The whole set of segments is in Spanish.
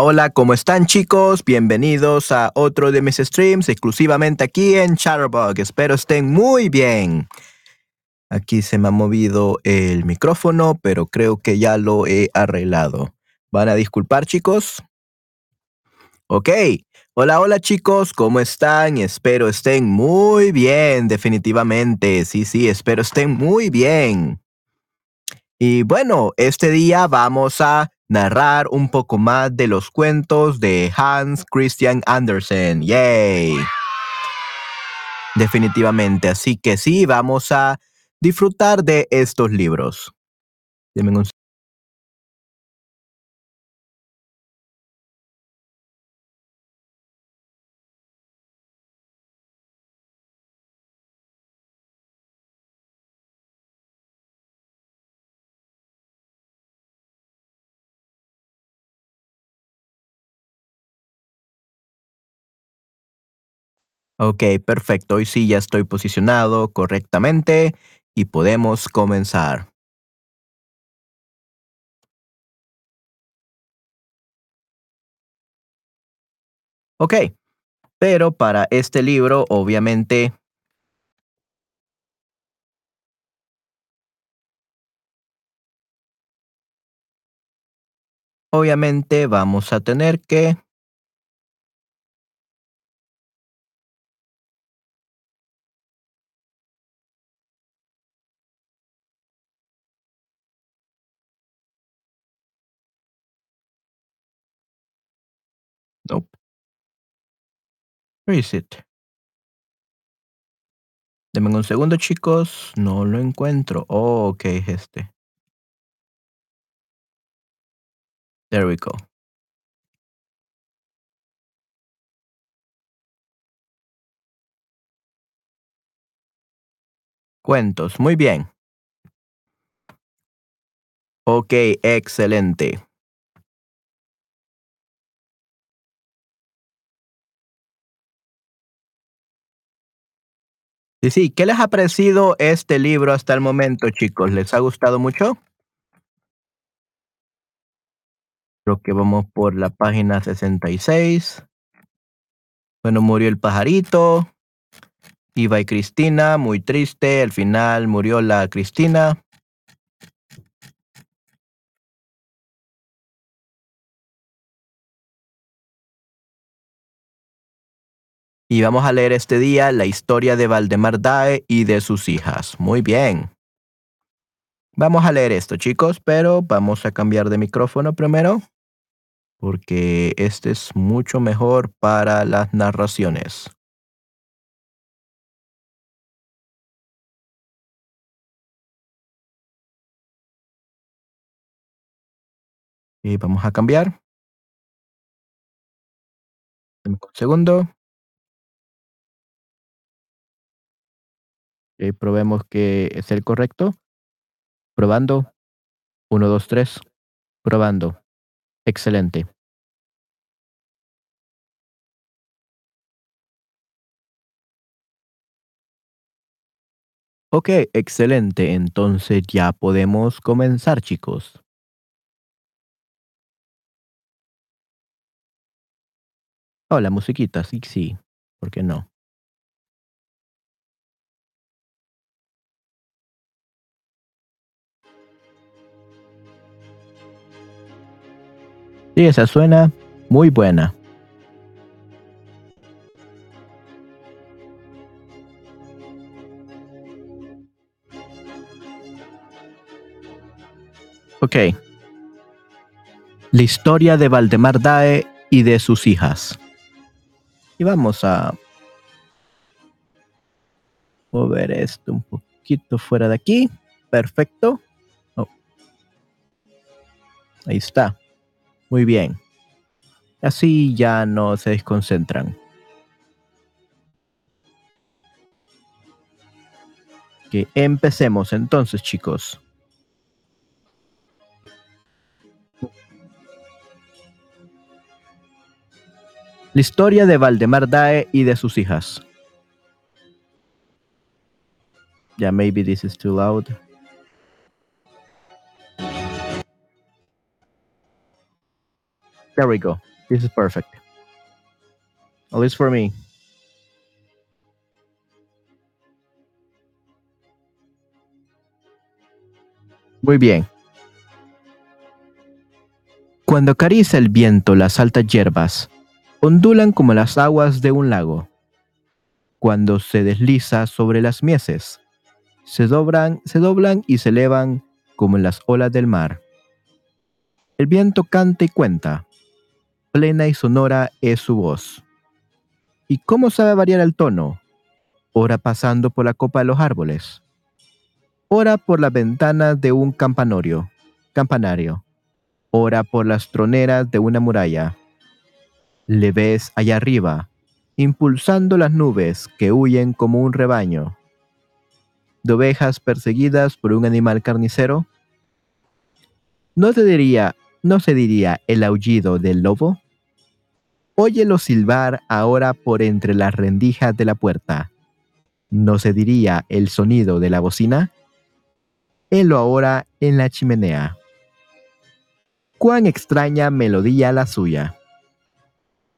Hola, ¿cómo están chicos? Bienvenidos a otro de mis streams exclusivamente aquí en Chatterbug. Espero estén muy bien. Aquí se me ha movido el micrófono, pero creo que ya lo he arreglado. ¿Van a disculpar chicos? Ok. Hola, hola chicos, ¿cómo están? Espero estén muy bien, definitivamente. Sí, sí, espero estén muy bien. Y bueno, este día vamos a narrar un poco más de los cuentos de Hans Christian Andersen. ¡Yay! Definitivamente. Así que sí, vamos a disfrutar de estos libros. un Ok, perfecto. Hoy sí ya estoy posicionado correctamente y podemos comenzar. Ok, pero para este libro, obviamente, obviamente vamos a tener que Nope. Where is un segundo, chicos. No lo encuentro. Oh, ok, es este. There we go. Cuentos, muy bien. Ok, excelente. Sí, sí, ¿qué les ha parecido este libro hasta el momento, chicos? ¿Les ha gustado mucho? Creo que vamos por la página 66. Bueno, murió el pajarito. Iba y Cristina, muy triste. Al final murió la Cristina. Y vamos a leer este día la historia de Valdemar Dae y de sus hijas. Muy bien. Vamos a leer esto, chicos, pero vamos a cambiar de micrófono primero, porque este es mucho mejor para las narraciones. Y vamos a cambiar. Un segundo. Eh, probemos que es el correcto. Probando. 1, 2, 3. Probando. Excelente. Ok, excelente. Entonces ya podemos comenzar, chicos. Oh, la musiquita, sí, sí. ¿Por qué no? Sí, esa suena muy buena. Ok. La historia de Valdemar Dae y de sus hijas. Y vamos a mover esto un poquito fuera de aquí. Perfecto. Oh. Ahí está. Muy bien. Así ya no se desconcentran. Que empecemos entonces, chicos. La historia de Valdemar Dae y de sus hijas. Yeah, maybe this is too loud. There we go. This is perfect. At least for me. Muy bien. Cuando acaricia el viento las altas hierbas, ondulan como las aguas de un lago. Cuando se desliza sobre las mieses, se doblan, se doblan y se elevan como las olas del mar. El viento canta y cuenta, plena y sonora es su voz. ¿Y cómo sabe variar el tono? Ora pasando por la copa de los árboles, ora por las ventanas de un campanario, campanario, ora por las troneras de una muralla. Le ves allá arriba, impulsando las nubes que huyen como un rebaño de ovejas perseguidas por un animal carnicero. ¿No se diría, no se diría el aullido del lobo? Óyelo silbar ahora por entre las rendijas de la puerta. ¿No se diría el sonido de la bocina? Helo ahora en la chimenea. Cuán extraña melodía la suya.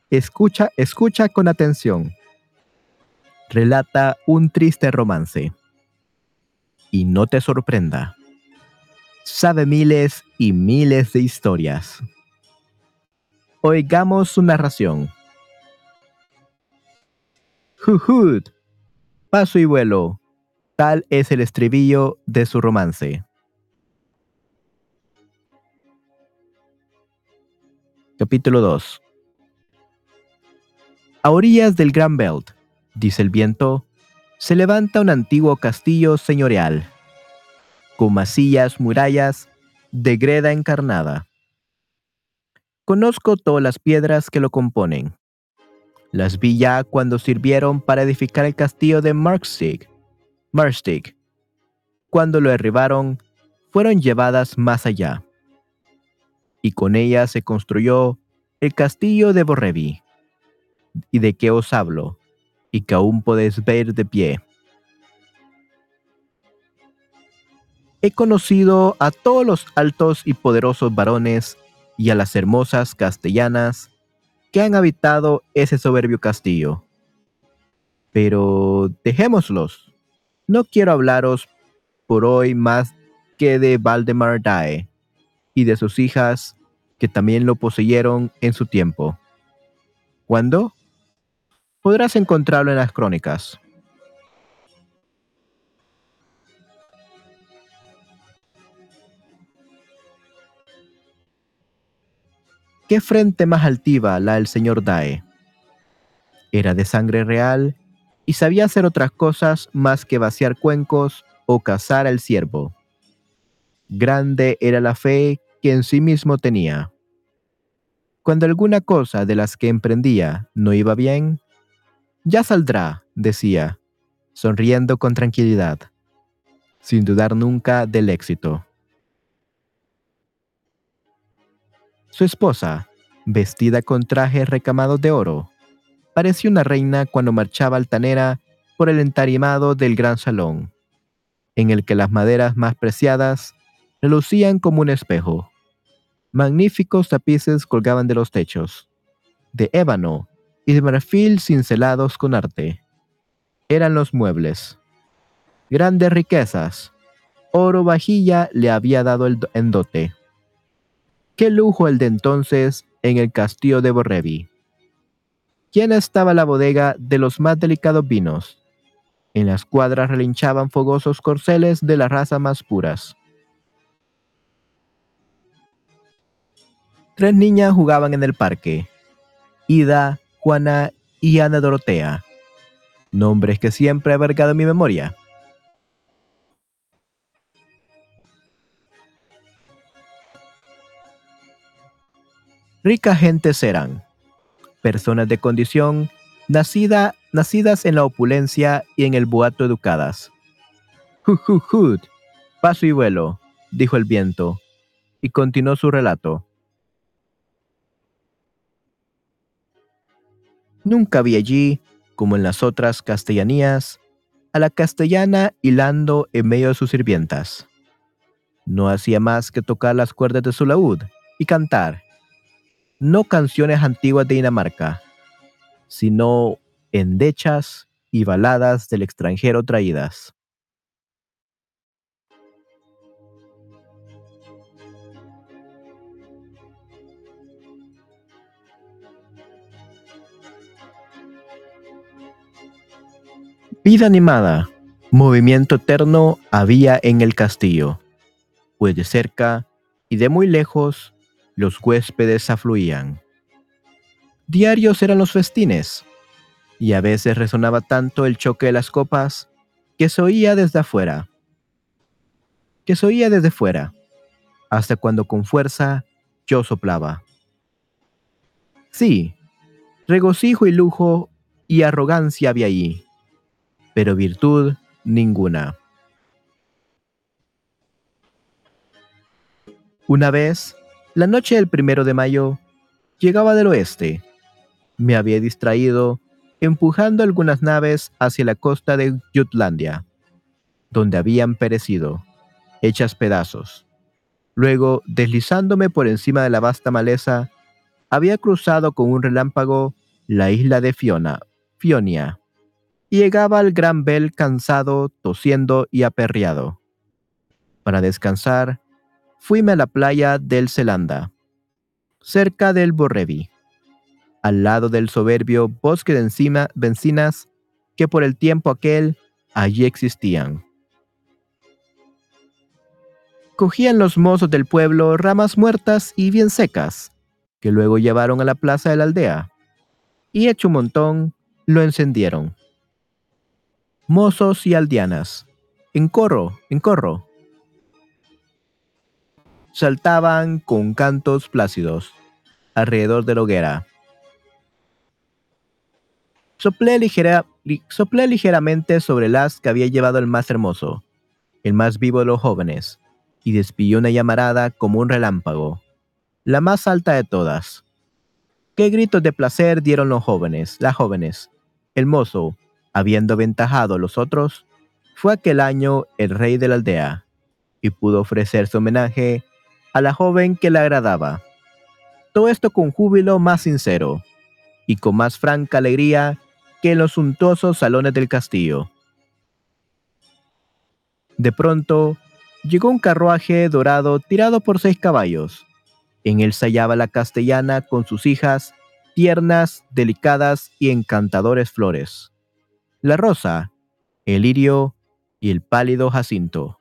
Escucha, escucha con atención. Relata un triste romance. Y no te sorprenda. Sabe miles y miles de historias. Oigamos su narración. Juhud, paso y vuelo, tal es el estribillo de su romance. Capítulo 2 A orillas del Gran Belt, dice el viento, se levanta un antiguo castillo señorial, con masillas, murallas de greda encarnada. Conozco todas las piedras que lo componen. Las vi ya cuando sirvieron para edificar el castillo de Markstig. Marstig. Cuando lo derribaron, fueron llevadas más allá. Y con ellas se construyó el castillo de Borrevi. Y de qué os hablo, y que aún podéis ver de pie. He conocido a todos los altos y poderosos varones y a las hermosas castellanas que han habitado ese soberbio castillo. Pero dejémoslos. No quiero hablaros por hoy más que de Valdemar Dae y de sus hijas que también lo poseyeron en su tiempo. ¿Cuándo? Podrás encontrarlo en las crónicas. ¿Qué frente más altiva la del señor Dae? Era de sangre real y sabía hacer otras cosas más que vaciar cuencos o cazar al ciervo. Grande era la fe que en sí mismo tenía. Cuando alguna cosa de las que emprendía no iba bien, ya saldrá, decía, sonriendo con tranquilidad, sin dudar nunca del éxito. Su esposa, vestida con trajes recamados de oro, parecía una reina cuando marchaba altanera por el entarimado del gran salón, en el que las maderas más preciadas relucían como un espejo. Magníficos tapices colgaban de los techos, de ébano y de marfil cincelados con arte. Eran los muebles. Grandes riquezas. Oro vajilla le había dado el en dote. Qué lujo el de entonces en el castillo de Borrevi. ¿Quién estaba la bodega de los más delicados vinos? En las cuadras relinchaban fogosos corceles de la raza más puras. Tres niñas jugaban en el parque. Ida, Juana y Ana Dorotea. Nombres que siempre he abarcado mi memoria. Ricas gentes eran, personas de condición, nacida, nacidas en la opulencia y en el boato educadas. Hud, paso y vuelo, dijo el viento, y continuó su relato. Nunca vi allí, como en las otras castellanías, a la castellana hilando en medio de sus sirvientas. No hacía más que tocar las cuerdas de su laúd y cantar, no canciones antiguas de Dinamarca, sino endechas y baladas del extranjero traídas. Vida animada, movimiento eterno había en el castillo, pues de cerca y de muy lejos los huéspedes afluían. Diarios eran los festines, y a veces resonaba tanto el choque de las copas que se oía desde afuera, que se oía desde fuera, hasta cuando con fuerza yo soplaba. Sí, regocijo y lujo y arrogancia había allí, pero virtud ninguna. Una vez la noche del primero de mayo llegaba del oeste. Me había distraído empujando algunas naves hacia la costa de Jutlandia, donde habían perecido, hechas pedazos. Luego, deslizándome por encima de la vasta maleza, había cruzado con un relámpago la isla de Fiona, Fionia, y llegaba al Gran Bel cansado, tosiendo y aperreado. Para descansar, fuime a la playa del Zelanda, cerca del Borrevi, al lado del soberbio bosque de encima, bencinas que por el tiempo aquel allí existían. Cogían los mozos del pueblo ramas muertas y bien secas, que luego llevaron a la plaza de la aldea. y hecho un montón, lo encendieron. Mozos y aldeanas, en corro, en corro, saltaban con cantos plácidos alrededor de la hoguera. Soplé, ligeramente sobre el as que había llevado el más hermoso, el más vivo de los jóvenes, y despidió una llamarada como un relámpago, la más alta de todas. Qué gritos de placer dieron los jóvenes, las jóvenes. El mozo, habiendo aventajado a los otros, fue aquel año el rey de la aldea, y pudo ofrecer su homenaje a la joven que le agradaba. Todo esto con júbilo más sincero, y con más franca alegría que en los suntuosos salones del castillo. De pronto, llegó un carruaje dorado tirado por seis caballos. En él se hallaba la castellana con sus hijas, tiernas, delicadas y encantadores flores. La rosa, el lirio y el pálido jacinto.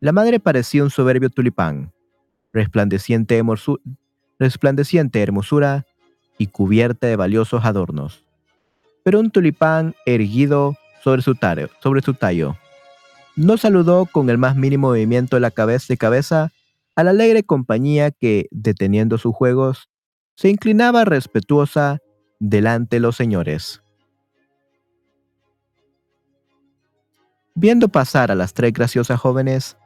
La madre parecía un soberbio tulipán, resplandeciente, hermosura y cubierta de valiosos adornos pero un tulipán erguido sobre su, sobre su tallo. No saludó con el más mínimo movimiento de la cabeza de cabeza a la alegre compañía que, deteniendo sus juegos, se inclinaba respetuosa delante de los señores. Viendo pasar a las tres graciosas jóvenes,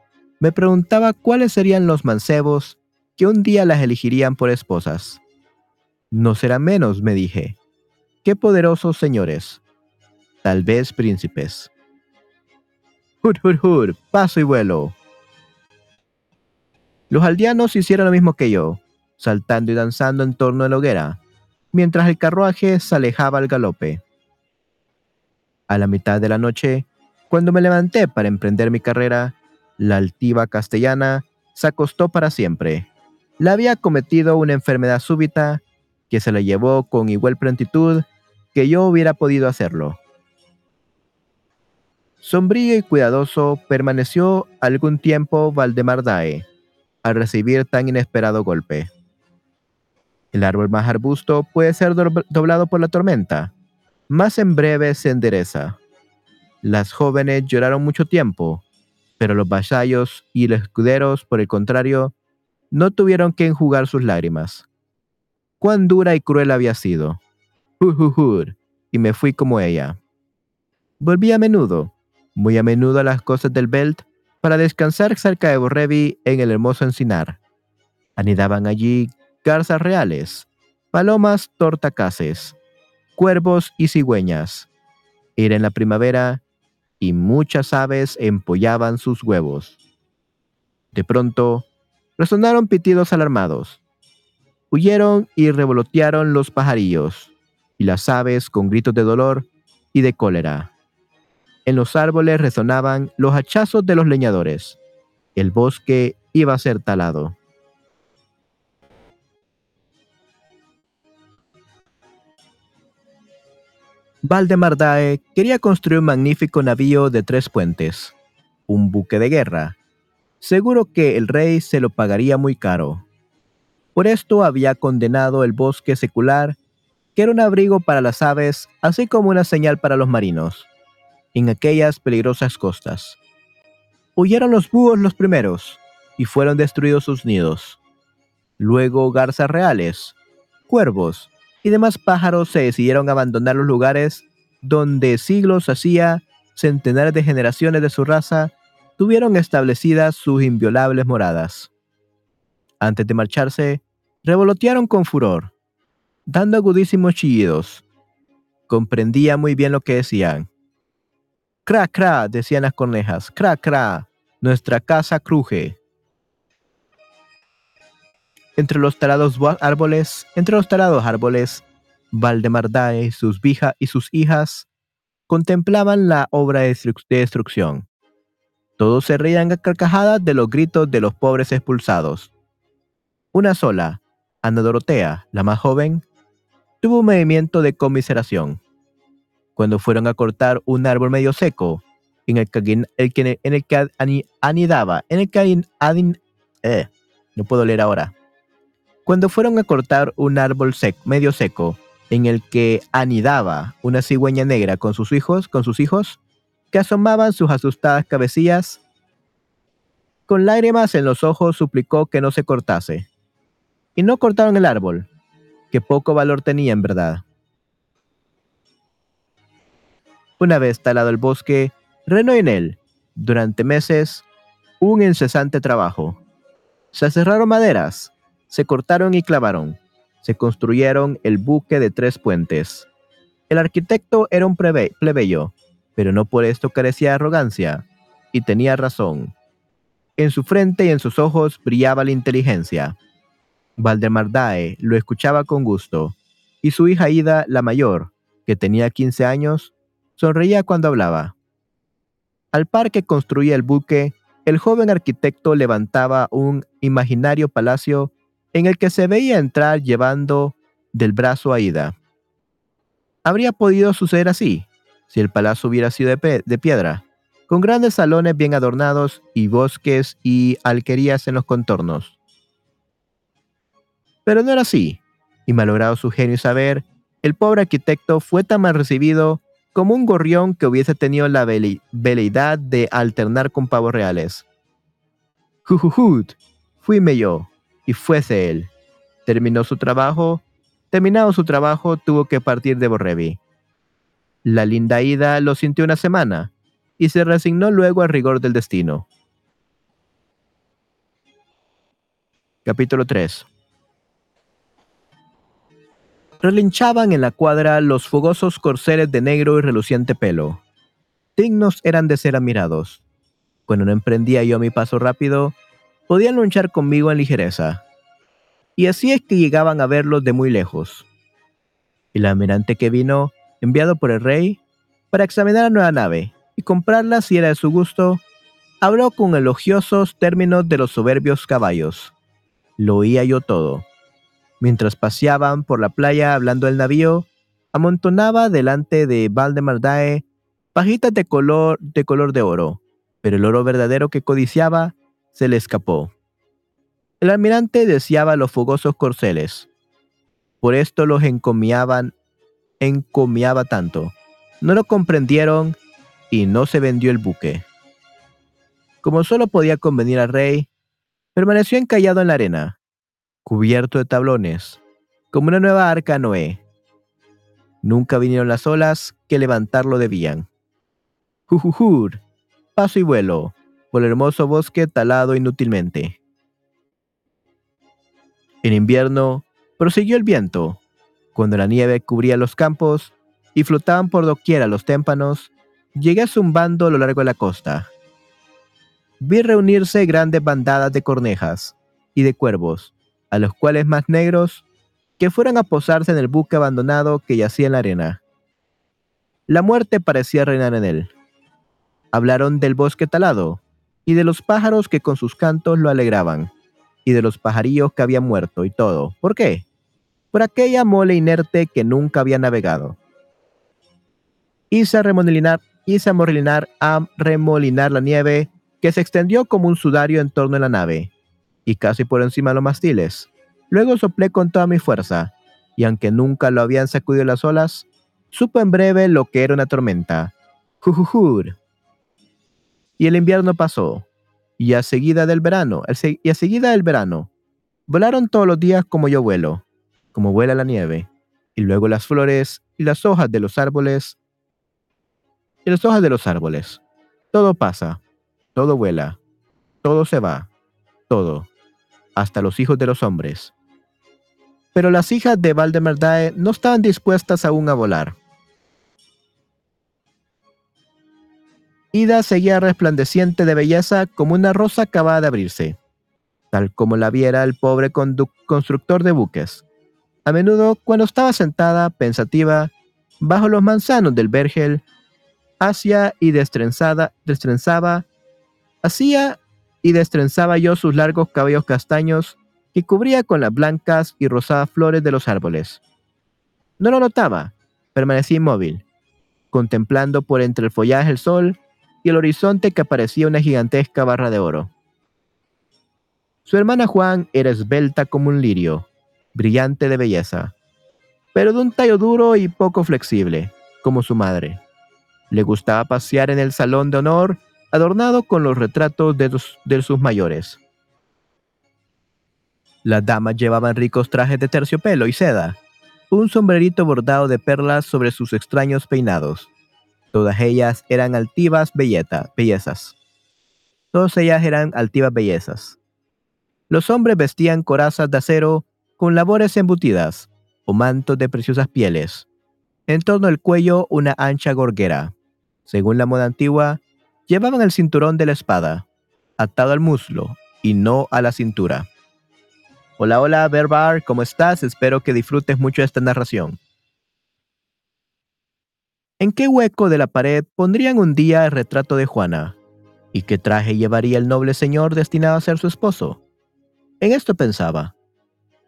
me preguntaba cuáles serían los mancebos que un día las elegirían por esposas. No será menos, me dije, qué poderosos señores, tal vez príncipes. Hur, hur, hur, paso y vuelo. Los aldeanos hicieron lo mismo que yo, saltando y danzando en torno de la hoguera, mientras el carruaje se alejaba al galope. A la mitad de la noche, cuando me levanté para emprender mi carrera, la altiva castellana se acostó para siempre. La había cometido una enfermedad súbita que se la llevó con igual prontitud que yo hubiera podido hacerlo. Sombrío y cuidadoso permaneció algún tiempo Valdemar Dae al recibir tan inesperado golpe. El árbol más arbusto puede ser doblado por la tormenta, más en breve se endereza. Las jóvenes lloraron mucho tiempo, pero los vasallos y los escuderos, por el contrario, no tuvieron que enjugar sus lágrimas. Cuán dura y cruel había sido y me fui como ella. Volví a menudo, muy a menudo a las costas del Belt, para descansar cerca de Borrevi en el hermoso encinar. Anidaban allí garzas reales, palomas tortacases, cuervos y cigüeñas. Era en la primavera y muchas aves empollaban sus huevos. De pronto, resonaron pitidos alarmados. Huyeron y revolotearon los pajarillos y las aves con gritos de dolor y de cólera. En los árboles resonaban los hachazos de los leñadores. El bosque iba a ser talado. Valdemar Dae quería construir un magnífico navío de tres puentes, un buque de guerra. Seguro que el rey se lo pagaría muy caro. Por esto había condenado el bosque secular que era un abrigo para las aves, así como una señal para los marinos, en aquellas peligrosas costas. Huyeron los búhos los primeros, y fueron destruidos sus nidos. Luego garzas reales, cuervos y demás pájaros se decidieron abandonar los lugares donde siglos hacía centenares de generaciones de su raza tuvieron establecidas sus inviolables moradas. Antes de marcharse, revolotearon con furor, dando agudísimos chillidos. Comprendía muy bien lo que decían. Cra, cra, decían las cornejas. Cra, cra, nuestra casa cruje. Entre los talados árboles, entre los talados árboles, Valdemardae, sus vijas y sus hijas contemplaban la obra de destrucción. Todos se reían a carcajadas de los gritos de los pobres expulsados. Una sola, Ana Dorotea, la más joven, tuvo un movimiento de conmiseración. Cuando fueron a cortar un árbol medio seco, en el que, en el que anidaba, en el que eh, no puedo leer ahora. Cuando fueron a cortar un árbol medio seco, en el que anidaba una cigüeña negra con sus hijos, con sus hijos, que asomaban sus asustadas cabecillas. Con lágrimas en los ojos suplicó que no se cortase. Y no cortaron el árbol, que poco valor tenía en verdad. Una vez talado el bosque, renó en él, durante meses, un incesante trabajo. Se cerraron maderas, se cortaron y clavaron, se construyeron el buque de tres puentes. El arquitecto era un plebeyo, pero no por esto carecía de arrogancia, y tenía razón. En su frente y en sus ojos brillaba la inteligencia. Valdemar Dae lo escuchaba con gusto, y su hija Ida, la mayor, que tenía 15 años, sonreía cuando hablaba. Al par que construía el buque, el joven arquitecto levantaba un imaginario palacio en el que se veía entrar llevando del brazo a Ida. Habría podido suceder así, si el palacio hubiera sido de, piedra, con grandes salones bien adornados y bosques y alquerías en los contornos. Pero no era así, y malogrado su genio saber, el pobre arquitecto fue tan mal recibido como un gorrión que hubiese tenido la veleidad de alternar con pavos reales. Jujujut, fuime yo, y fuese él. Terminó su trabajo, terminado su trabajo, tuvo que partir de Borrevi. La linda Ida lo sintió una semana, y se resignó luego al rigor del destino. Capítulo 3 relinchaban en la cuadra los fogosos corceles de negro y reluciente pelo. Dignos eran de ser admirados. Cuando no emprendía yo mi paso rápido, podían luchar conmigo en ligereza. Y así es que llegaban a verlos de muy lejos. El almirante que vino, enviado por el rey, para examinar la nueva nave y comprarla si era de su gusto, habló con elogiosos términos de los soberbios caballos. Lo oía yo todo Mientras paseaban por la playa hablando del navío, amontonaba delante de Valdemar Dae pajitas de color, de color de oro, pero el oro verdadero que codiciaba se le escapó. El almirante deseaba los fogosos corceles. Por esto los encomiaban, encomiaba tanto. No lo comprendieron y no se vendió el buque. Como solo podía convenir al rey, permaneció encallado en la arena, cubierto de tablones, como una nueva arca Noé. Nunca vinieron las olas que levantarlo debían. Jujujur, paso y vuelo, por el hermoso bosque talado inútilmente. En invierno, prosiguió el viento, cuando la nieve cubría los campos y flotaban por doquiera los témpanos, llegué zumbando a lo largo de la costa. Vi reunirse grandes bandadas de cornejas y de cuervos, a los cuales más negros, que fueron a posarse en el buque abandonado que yacía en la arena. La muerte parecía reinar en él. Hablaron del bosque talado, y de los pájaros que con sus cantos lo alegraban, y de los pajarillos que habían muerto y todo. ¿Por qué? Por aquella mole inerte que nunca había navegado. Hice remolinar, hice a, a remolinar la nieve que se extendió como un sudario en torno a la nave, y casi por encima de los mastiles. Luego soplé con toda mi fuerza, y aunque nunca lo habían sacudido las olas, supo en breve lo que era una tormenta. Jujujur. Y el invierno pasó, y a seguida del verano, y a seguida del verano, volaron todos los días como yo vuelo, como vuela la nieve, y luego las flores y las hojas de los árboles, y las hojas de los árboles. Todo pasa, todo vuela, todo se va, todo hasta los hijos de los hombres. Pero las hijas de Valdemar Dae no estaban dispuestas aún a volar. Ida seguía resplandeciente de belleza como una rosa acabada de abrirse, tal como la viera el pobre constructor de buques. A menudo, cuando estaba sentada, pensativa, bajo los manzanos del vergel, hacía y destrenzada, destrenzaba, hacía y destrenzaba yo sus largos cabellos castaños que cubría con las blancas y rosadas flores de los árboles. No lo notaba, permanecí inmóvil, contemplando por entre el follaje el sol y el horizonte que parecía una gigantesca barra de oro. Su hermana Juan era esbelta como un lirio, brillante de belleza. pero de un tallo duro y poco flexible, como su madre. Le gustaba pasear en el salón de honor adornado con los retratos de, de sus mayores. Las damas llevaban ricos trajes de terciopelo y seda, un sombrerito bordado de perlas sobre sus extraños peinados. Todas ellas eran altivas bellezas. Todas ellas eran altivas bellezas. Los hombres vestían corazas de acero con labores embutidas o mantos de preciosas pieles. En torno al cuello una ancha gorguera. Según la moda antigua, llevaban el cinturón de la espada, atado al muslo y no a la cintura. Hola, hola, Berbar, ¿cómo estás? Espero que disfrutes mucho esta narración. ¿En qué hueco de la pared pondrían un día el retrato de Juana? ¿Y qué traje llevaría el noble señor destinado a ser su esposo? En esto pensaba.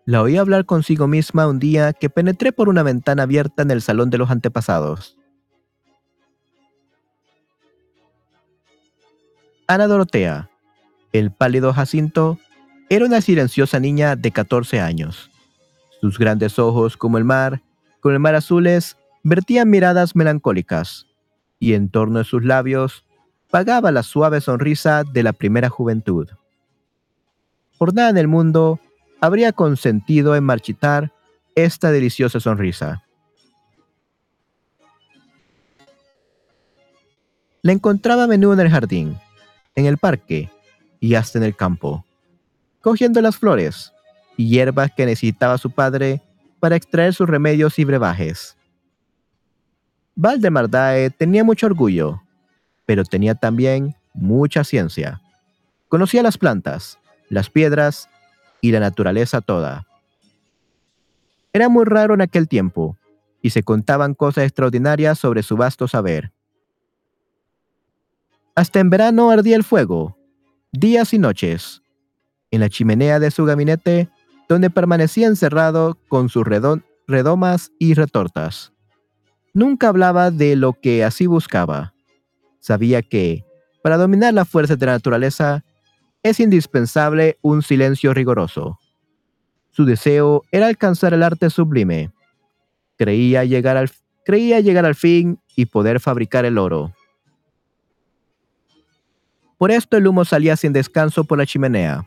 La oí hablar consigo misma un día que penetré por una ventana abierta en el salón de los antepasados. Ana Dorotea, el pálido Jacinto, era una silenciosa niña de 14 años. Sus grandes ojos, como el mar, con el mar azules, vertían miradas melancólicas, y en torno de sus labios pagaba la suave sonrisa de la primera juventud. Por nada en el mundo habría consentido en marchitar esta deliciosa sonrisa. La encontraba a menudo en el jardín, en el parque y hasta en el campo cogiendo las flores y hierbas que necesitaba su padre para extraer sus remedios y brebajes. Valdemar Dae tenía mucho orgullo, pero tenía también mucha ciencia. Conocía las plantas, las piedras y la naturaleza toda. Era muy raro en aquel tiempo, y se contaban cosas extraordinarias sobre su vasto saber. Hasta en verano ardía el fuego, días y noches, en la chimenea de su gabinete, donde permanecía encerrado con sus redomas y retortas. Nunca hablaba de lo que así buscaba. Sabía que, para dominar las fuerzas de la naturaleza, es indispensable un silencio rigoroso. Su deseo era alcanzar el arte sublime. Creía llegar al, creía llegar al fin y poder fabricar el oro. Por esto el humo salía sin descanso por la chimenea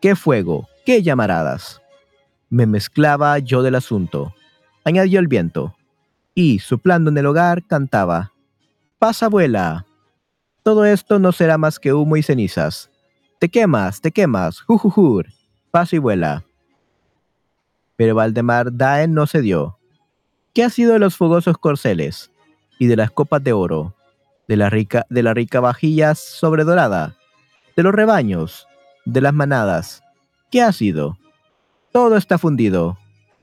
qué fuego, qué llamaradas. Me mezclaba yo del asunto, añadió el viento, y, soplando en el hogar, cantaba, Pasa, abuela. Todo esto no será más que humo y cenizas. Te quemas, te quemas, jujujur, pasa y vuela. Pero Valdemar Daen no cedió. ¿Qué ha sido de los fogosos corceles y de las copas de oro, de la rica, de la rica vajilla sobredorada, de los rebaños, de las manadas. ¿Qué ha sido? Todo está fundido.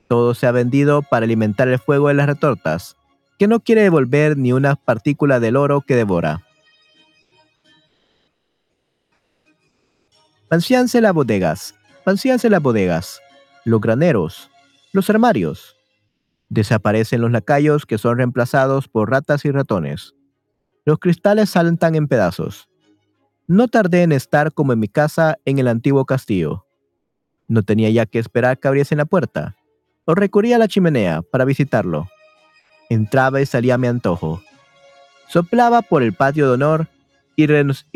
Todo se ha vendido para alimentar el fuego de las retortas, que no quiere devolver ni una partícula del oro que devora. Pancianse las bodegas, pancianse las bodegas, los graneros, los armarios. Desaparecen los lacayos que son reemplazados por ratas y ratones. Los cristales saltan en pedazos. No tardé en estar como en mi casa en el antiguo castillo. No tenía ya que esperar que abriesen la puerta, o recurría a la chimenea para visitarlo. Entraba y salía a mi antojo. Soplaba por el patio de honor y,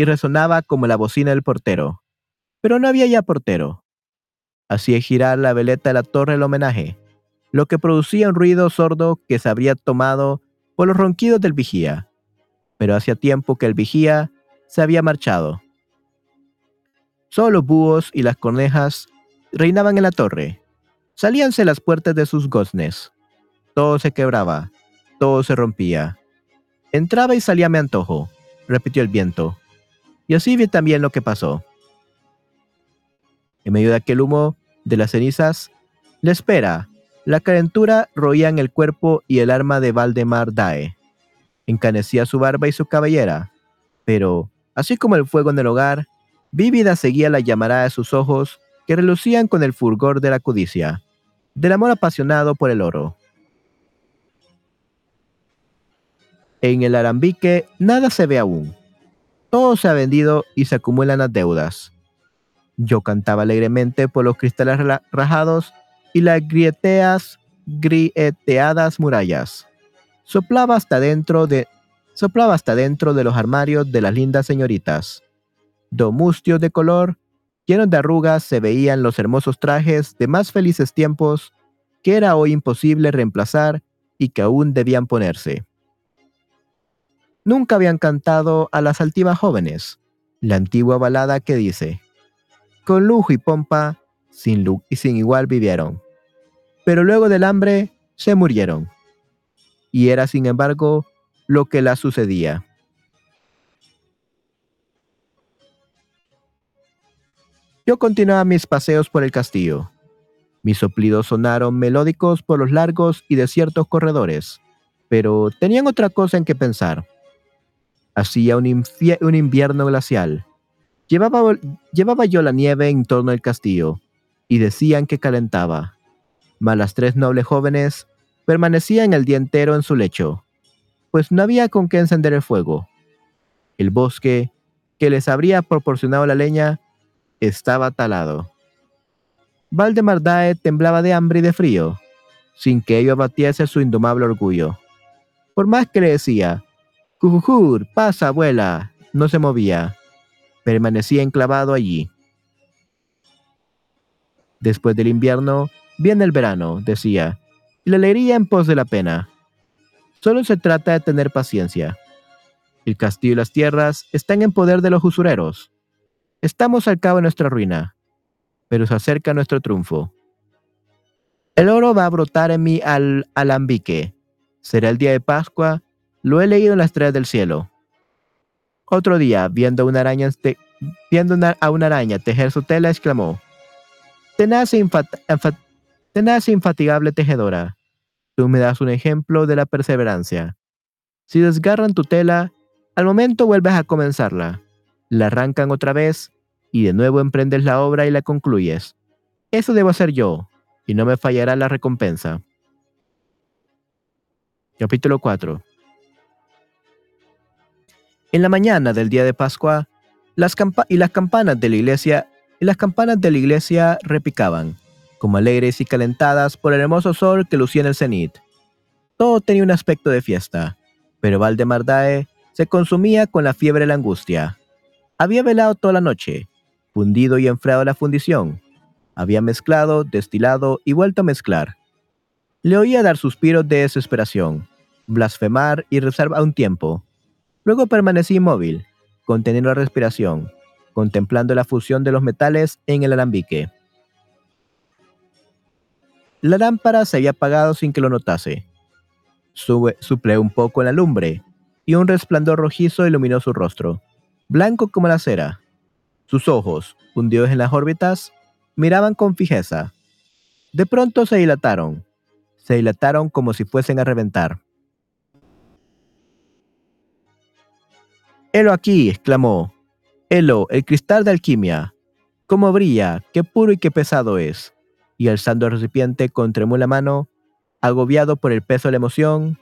resonaba como la bocina del portero. Pero no había ya portero. Hacía girar la veleta de la torre del homenaje, lo que producía un ruido sordo que se habría tomado por los ronquidos del vigía. Pero hacía tiempo que el vigía se había marchado. Solo los búhos y las cornejas reinaban en la torre. Salíanse las puertas de sus goznes. Todo se quebraba, todo se rompía. Entraba y salía mi antojo, repitió el viento. Y así vi también lo que pasó. En medio de aquel humo de las cenizas, la espera, la calentura roía en el cuerpo y el arma de Valdemar Dae. Encanecía su barba y su cabellera, pero Así como el fuego en el hogar, vívida seguía la llamarada de sus ojos que relucían con el fulgor de la codicia, del amor apasionado por el oro. En el arambique nada se ve aún. Todo se ha vendido y se acumulan las deudas. Yo cantaba alegremente por los cristales rajados y las grieteadas murallas. Soplaba hasta dentro de soplaba hasta dentro de los armarios de las lindas señoritas. Do mustios de color, llenos de arrugas, se veían los hermosos trajes de más felices tiempos que era hoy imposible reemplazar y que aún debían ponerse. Nunca habían cantado a las altivas jóvenes, la antigua balada que dice, con lujo y pompa, sin, lu y sin igual vivieron, pero luego del hambre se murieron. Y era, sin embargo, lo que la sucedía. Yo continuaba mis paseos por el castillo. Mis soplidos sonaron melódicos por los largos y desiertos corredores, pero tenían otra cosa en que pensar. Hacía un, un invierno glacial. Llevaba, llevaba yo la nieve en torno al castillo, y decían que calentaba. Mas las tres nobles jóvenes permanecían el día entero en su lecho, pues no había con qué encender el fuego. El bosque, que les habría proporcionado la leña, estaba talado. Valdemar Dae temblaba de hambre y de frío, sin que ello abatiese su indomable orgullo. Por más que le decía, Jujujur, pasa, abuela, no se movía. Permanecía enclavado allí. Después del invierno, viene el verano, decía, y la alegría en pos de la pena. Solo se trata de tener paciencia. El castillo y las tierras están en poder de los usureros. Estamos al cabo de nuestra ruina, pero se acerca nuestro triunfo. El oro va a brotar en mi al alambique. Será el día de Pascua. Lo he leído en las estrellas del cielo. Otro día, viendo, una araña viendo a una araña tejer su tela, exclamó, tenaz tenaz infatigable tejedora, Tú me das un ejemplo de la perseverancia. Si desgarran tu tela, al momento vuelves a comenzarla. La arrancan otra vez y de nuevo emprendes la obra y la concluyes. Eso debo hacer yo, y no me fallará la recompensa. Capítulo 4 En la mañana del día de Pascua, las y las campanas de la iglesia y las campanas de la iglesia repicaban como alegres y calentadas por el hermoso sol que lucía en el cenit. Todo tenía un aspecto de fiesta, pero Valdemar Dae se consumía con la fiebre y la angustia. Había velado toda la noche, fundido y enfriado la fundición. Había mezclado, destilado y vuelto a mezclar. Le oía dar suspiros de desesperación, blasfemar y rezar a un tiempo. Luego permanecí inmóvil, conteniendo la respiración, contemplando la fusión de los metales en el alambique. La lámpara se había apagado sin que lo notase. Sube, suple un poco la lumbre, y un resplandor rojizo iluminó su rostro, blanco como la cera. Sus ojos, hundidos en las órbitas, miraban con fijeza. De pronto se dilataron, se dilataron como si fuesen a reventar. Helo aquí, exclamó. Helo, el cristal de alquimia. ¿Cómo brilla? ¿Qué puro y qué pesado es? y alzando el recipiente con la mano, agobiado por el peso de la emoción.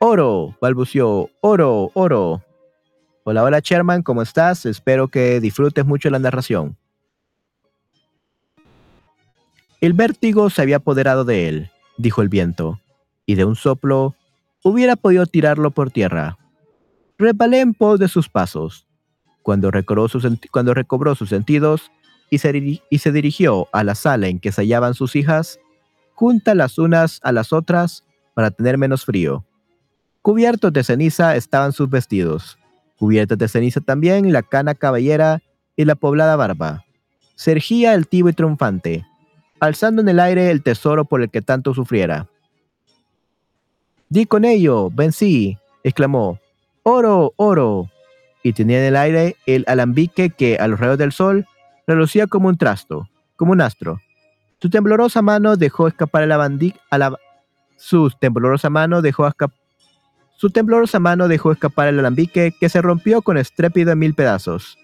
¡Oro! balbució. ¡Oro! ¡Oro! Hola, hola Sherman, ¿cómo estás? Espero que disfrutes mucho la narración. El vértigo se había apoderado de él, dijo el viento, y de un soplo hubiera podido tirarlo por tierra. Repalé en pos de sus pasos. Cuando recobró, sus, cuando recobró sus sentidos, y se, dirigió a la sala en que se hallaban sus hijas, juntas las unas a las otras para tener menos frío. Cubiertos de ceniza estaban sus vestidos, cubiertos de ceniza también la cana cabellera y la poblada barba. Sergía el tibo y triunfante, alzando en el aire el tesoro por el que tanto sufriera. Di con ello, vencí, exclamó. Oro, oro. Y tenía en el aire el alambique que, a los rayos del sol, relucía como un trasto, como un astro. Su temblorosa mano dejó escapar el abandic a la... Su temblorosa mano dejó escapar... Su temblorosa mano dejó escapar el alambique que se rompió con estrépito en mil pedazos,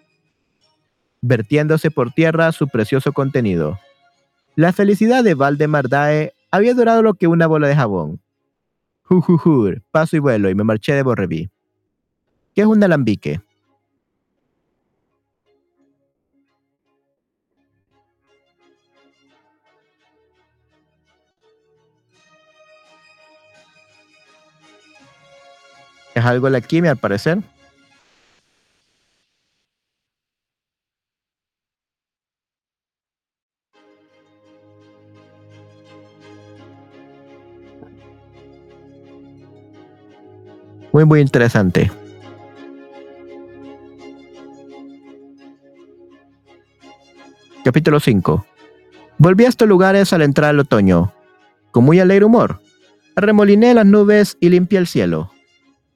vertiéndose por tierra su precioso contenido. La felicidad de Valdemar Dae había durado lo que una bola de jabón. Jujujur, paso y vuelo y me marché de Borreví. ¿Qué es un alambique? Es algo de la quimia, al parecer. Muy, muy interesante. Capítulo 5. Volví a estos lugares al entrar el otoño. Con muy alegre humor. Arremoliné las nubes y limpié el cielo.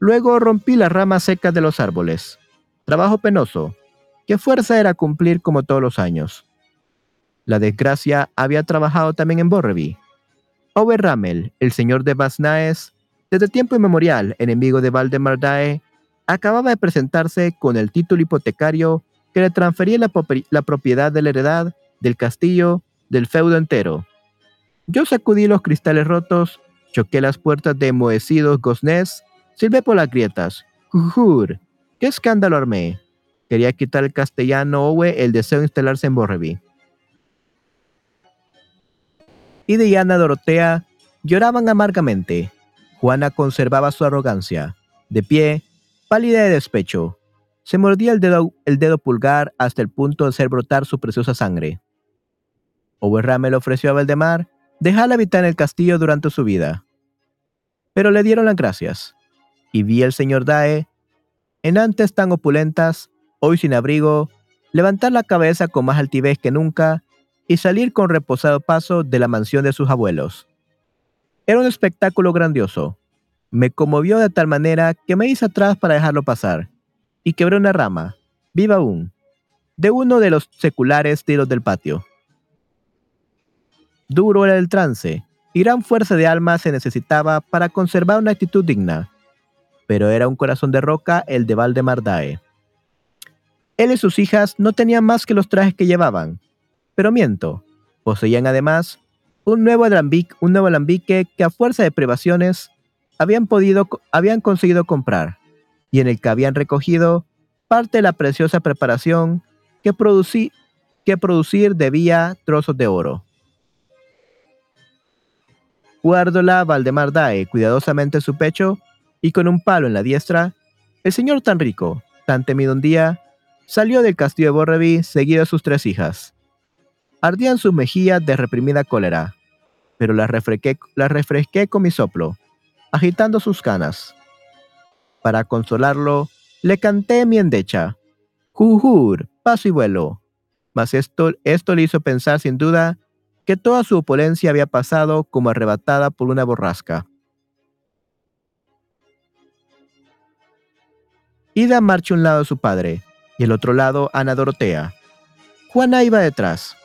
Luego rompí las ramas secas de los árboles. Trabajo penoso. ¿Qué fuerza era cumplir como todos los años? La desgracia había trabajado también en Borreby. Ober Ramel, el señor de Basnaes, desde tiempo inmemorial, enemigo de Valdemar Dae, acababa de presentarse con el título hipotecario que le transfería la, propiedad de la heredad, del castillo, del feudo entero. Yo sacudí los cristales rotos, choqué las puertas de enmohecidos goznes, silbé por las grietas. ¡Jujur! ¡Qué escándalo armé! Quería quitar el castellano Owe el deseo de instalarse en Borreby. Y Diana Dorotea lloraban amargamente, Juana conservaba su arrogancia. De pie, pálida de despecho, se mordía el dedo, el dedo pulgar hasta el punto de hacer brotar su preciosa sangre. Oberrame le ofreció a Valdemar dejarla habitar en el castillo durante su vida. Pero le dieron las gracias, y vi al señor Dae, en antes tan opulentas, hoy sin abrigo, levantar la cabeza con más altivez que nunca y salir con reposado paso de la mansión de sus abuelos. Era un espectáculo grandioso. Me conmovió de tal manera que me hice atrás para dejarlo pasar, y quebré una rama, viva aún, de uno de los seculares tiros del patio. Duro era el trance, y gran fuerza de alma se necesitaba para conservar una actitud digna, pero era un corazón de roca el de Valdemar Dae. Él y sus hijas no tenían más que los trajes que llevaban, pero miento, poseían además un nuevo, alambique, un nuevo alambique que a fuerza de privaciones habían, podido, habían conseguido comprar y en el que habían recogido parte de la preciosa preparación que, que producir debía trozos de oro. Guárdola Valdemar Dae cuidadosamente en su pecho y con un palo en la diestra, el señor tan rico, tan temido un día, salió del castillo de Borreby seguido de sus tres hijas. Ardían sus mejillas de reprimida cólera, pero las refresqué, con mi soplo, agitando sus canas. Para consolarlo, le canté mi endecha. Jujur, paso y vuelo. Mas esto le hizo pensar sin duda que toda su opulencia había pasado como arrebatada por una borrasca. Ida marcha un lado a su padre y el otro lado Ana Dorotea. Juana iba detrás.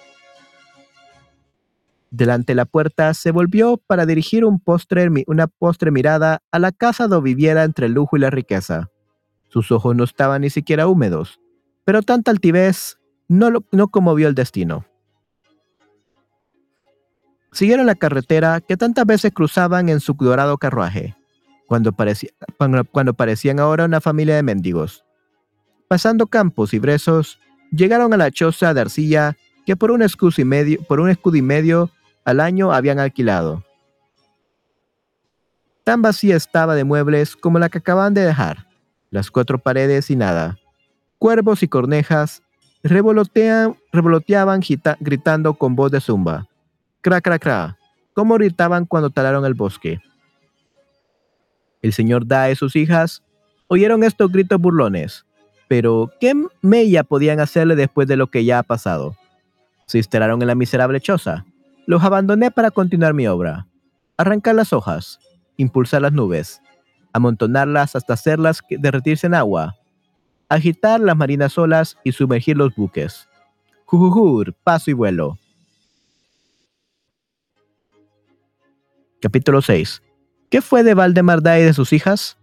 Delante de la puerta se volvió para dirigir un postre, una postre mirada a la casa donde viviera entre el lujo y la riqueza. Sus ojos no estaban ni siquiera húmedos, pero tanta altivez no, no conmovió el destino. Siguieron la carretera que tantas veces cruzaban en su dorado carruaje, cuando, cuando parecían ahora una familia de mendigos. Pasando campos y brezos, llegaron a la choza de arcilla que por un y medio, por un escudo y medio al año habían alquilado. Tan vacía estaba de muebles como la que acaban de dejar, las cuatro paredes y nada. Cuervos y cornejas revoloteaban gritando con voz de zumba. Cra, cra, cra, como gritaban cuando talaron el bosque. El señor Da y sus hijas oyeron estos gritos burlones, pero ¿qué mella podían hacerle después de lo que ya ha pasado? Se instalaron en la miserable choza, los abandoné para continuar mi obra. Arrancar las hojas, impulsar las nubes, amontonarlas hasta hacerlas derretirse en agua, agitar las marinas olas y sumergir los buques. Jujujur, paso y vuelo. Capítulo 6. ¿Qué fue de Valdemar y de sus hijas?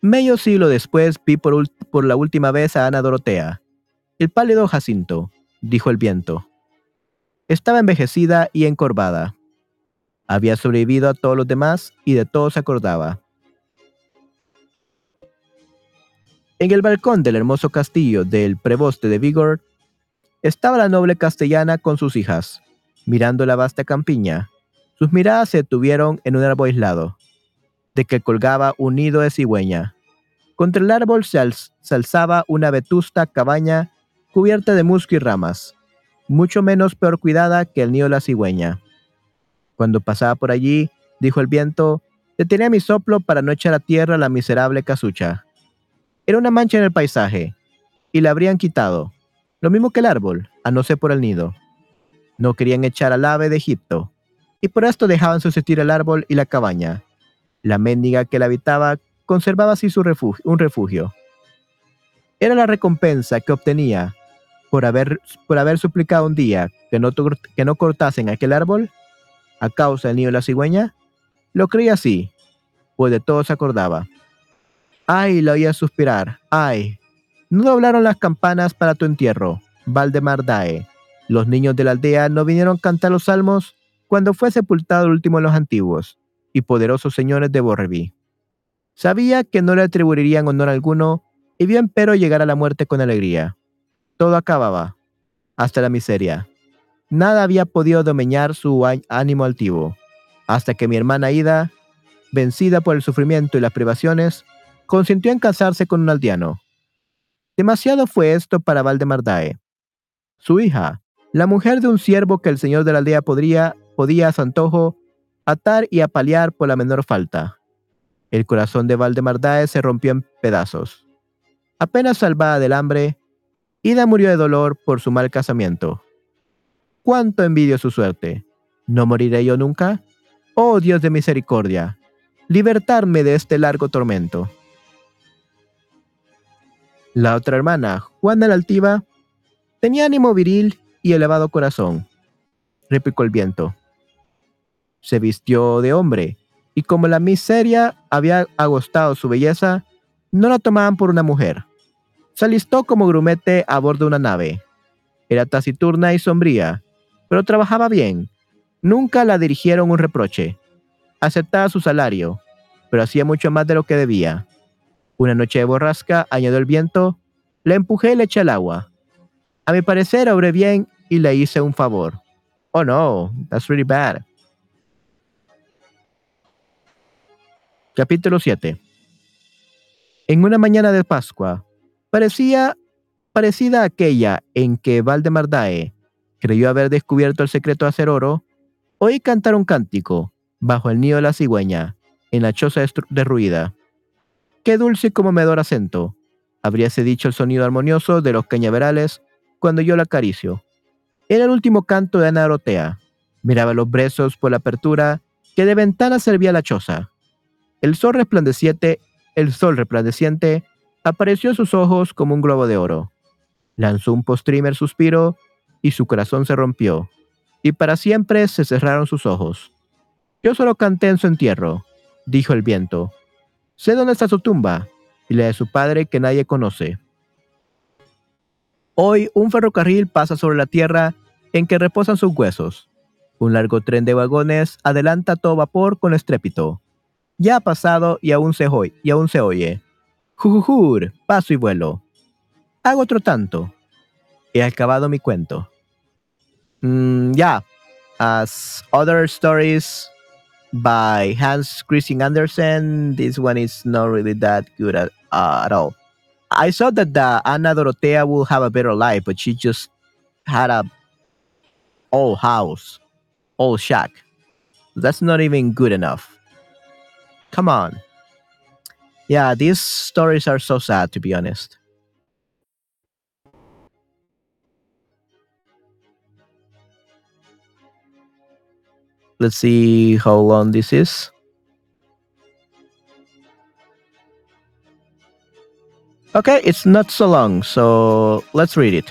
Medio siglo después vi por, la última vez a Ana Dorotea. El pálido Jacinto, dijo el viento. Estaba envejecida y encorvada. Había sobrevivido a todos los demás y de todos se acordaba. En el balcón del hermoso castillo del preboste de Vigor estaba la noble castellana con sus hijas, mirando la vasta campiña. Sus miradas se detuvieron en un árbol aislado, de que colgaba un nido de cigüeña. Contra el árbol se, alzaba una vetusta cabaña cubierta de musgo y ramas, mucho menos peor cuidada que el nido de la cigüeña. Cuando pasaba por allí, dijo el viento, detenía mi soplo para no echar a tierra la miserable casucha. Era una mancha en el paisaje, y la habrían quitado, lo mismo que el árbol, a no ser por el nido. No querían echar al ave de Egipto, y por esto dejaban subsistir el árbol y la cabaña. La mendiga que la habitaba conservaba así su refugio, un refugio. Era la recompensa que obtenía por haber, suplicado un día que no, cortasen aquel árbol a causa del nido de la cigüeña. Lo creía así, pues de todo se acordaba. Ay, lo oía suspirar. Ay, no doblaron las campanas para tu entierro, Valdemar Dae. Los niños de la aldea no vinieron a cantar los salmos cuando fue sepultado el último de los antiguos y poderosos señores de Borreby. Sabía que no le atribuirían honor alguno y vio empero llegar a la muerte con alegría. Todo acababa, hasta la miseria. Nada había podido domeñar su ánimo altivo, hasta que mi hermana Ida, vencida por el sufrimiento y las privaciones, consintió en casarse con un aldeano. Demasiado fue esto para Valdemar Dae. Su hija, la mujer de un siervo que el señor de la aldea podría podía a su antojo atar y apalear por la menor falta. El corazón de Valdemar Dae se rompió en pedazos. Apenas salvada del hambre, Ida murió de dolor por su mal casamiento. Cuánto envidio su suerte. ¿No moriré yo nunca? Oh Dios de misericordia, libertarme de este largo tormento. La otra hermana, Juana la Altiva, tenía ánimo viril y elevado corazón, replicó el viento se vistió de hombre, y como la miseria había agostado su belleza, no la tomaban por una mujer. Se alistó como grumete a bordo de una nave. Era taciturna y sombría, pero trabajaba bien. Nunca la dirigieron un reproche. Aceptaba su salario, pero hacía mucho más de lo que debía. Una noche de borrasca, añadió el viento, la empujé y le eché al agua. A mi parecer obré bien y le hice un favor. Oh no, that's really bad. Capítulo 7 En una mañana de Pascua, parecía parecida a aquella en que Valdemar Dae creyó haber descubierto el secreto de hacer oro, oí cantar un cántico bajo el nido de la cigüeña en la choza derruida. Qué dulce como medor acento, habríase dicho el sonido armonioso de los cañaverales cuando yo la acaricio. Era el último canto de Ana Dorotea. Miraba los brezos por la apertura que de ventana servía la choza. El sol resplandeciente, el sol resplandeciente apareció en sus ojos como un globo de oro. Lanzó un postrimer suspiro y su corazón se rompió, y para siempre se cerraron sus ojos. Yo solo canté en su entierro, dijo el viento. Sé dónde está su tumba y la de su padre que nadie conoce. Hoy un ferrocarril pasa sobre la tierra en que reposan sus huesos. Un largo tren de vagones adelanta todo vapor con estrépito. Ya ha pasado y aún se, oye, y aún se oye. Jujujur, paso y vuelo. Hago otro tanto. He acabado mi cuento. Mm, yeah. As other stories by Hans Christian Andersen, this one is not really that good at, uh, at all. I thought that the Anna Dorotea will have a better life, but she just had a old house, old shack. That's not even good enough. Come on. Yeah, these stories are so sad, to be honest. Let's see how long this is. Okay, it's not so long, so let's read it.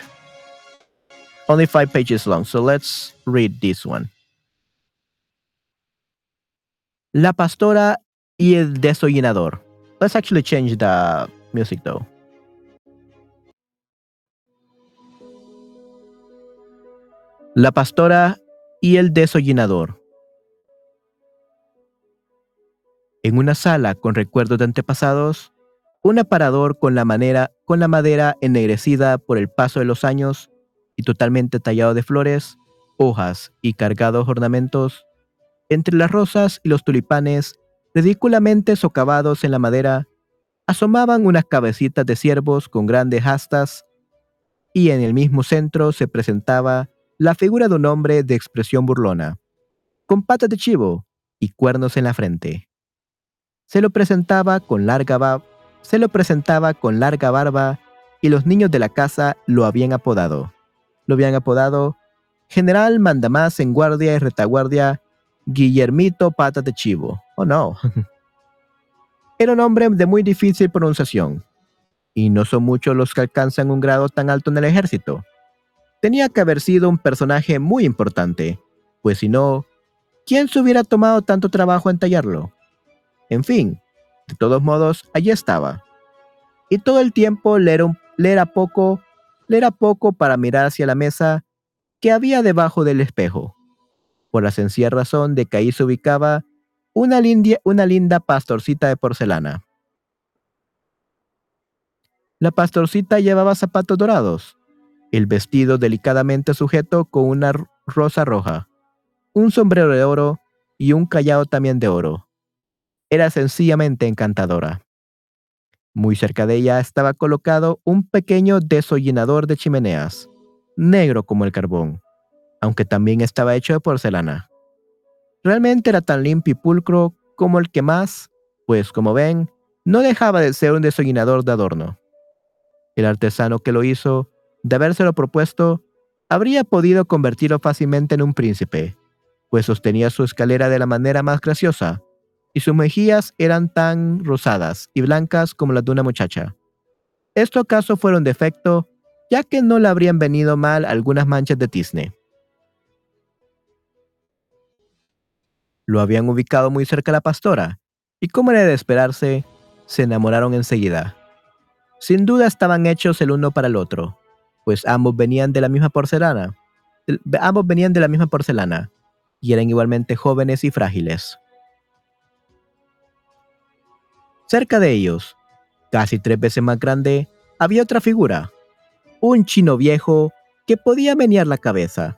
Only five pages long, so let's read this one. La pastora y el desollinador. Let's actually change the music though. La pastora y el desollinador. En una sala con recuerdos de antepasados, un aparador con la, manera, con la madera ennegrecida por el paso de los años y totalmente tallado de flores, hojas y cargados ornamentos, entre las rosas y los tulipanes ridículamente socavados en la madera, asomaban unas cabecitas de ciervos con grandes astas y en el mismo centro se presentaba la figura de un hombre de expresión burlona, con patas de chivo y cuernos en la frente. Se lo presentaba con larga, se lo presentaba con larga barba y los niños de la casa lo habían apodado. Lo habían apodado General Mandamás en guardia y retaguardia Guillermito Patas de Chivo. Oh no. Era un hombre de muy difícil pronunciación, y no son muchos los que alcanzan un grado tan alto en el ejército. Tenía que haber sido un personaje muy importante, pues si no, ¿quién se hubiera tomado tanto trabajo en tallarlo? En fin, de todos modos, allí estaba. Y todo el tiempo le era, le era poco, le era poco para mirar hacia la mesa que había debajo del espejo, por la sencilla razón de que ahí se ubicaba una, linda pastorcita de porcelana. La pastorcita llevaba zapatos dorados, el vestido delicadamente sujeto con una rosa roja, un sombrero de oro y un callado también de oro. Era sencillamente encantadora. Muy cerca de ella estaba colocado un pequeño desollinador de chimeneas, negro como el carbón, aunque también estaba hecho de porcelana. Realmente era tan limpio y pulcro como el que más, pues como ven, no dejaba de ser un desollinador de adorno. El artesano que lo hizo, de habérselo propuesto, habría podido convertirlo fácilmente en un príncipe, pues sostenía su escalera de la manera más graciosa, y sus mejillas eran tan rosadas y blancas como las de una muchacha. Esto acaso fuera un defecto, ya que no le habrían venido mal algunas manchas de tizne. Lo habían ubicado muy cerca de la pastora, y como era de esperarse, se enamoraron enseguida. Sin duda estaban hechos el uno para el otro, pues ambos venían de la misma porcelana. Ambos venían de la misma porcelana, y eran igualmente jóvenes y frágiles. Cerca de ellos, casi tres veces más grande, había otra figura, un chino viejo que podía menear la cabeza.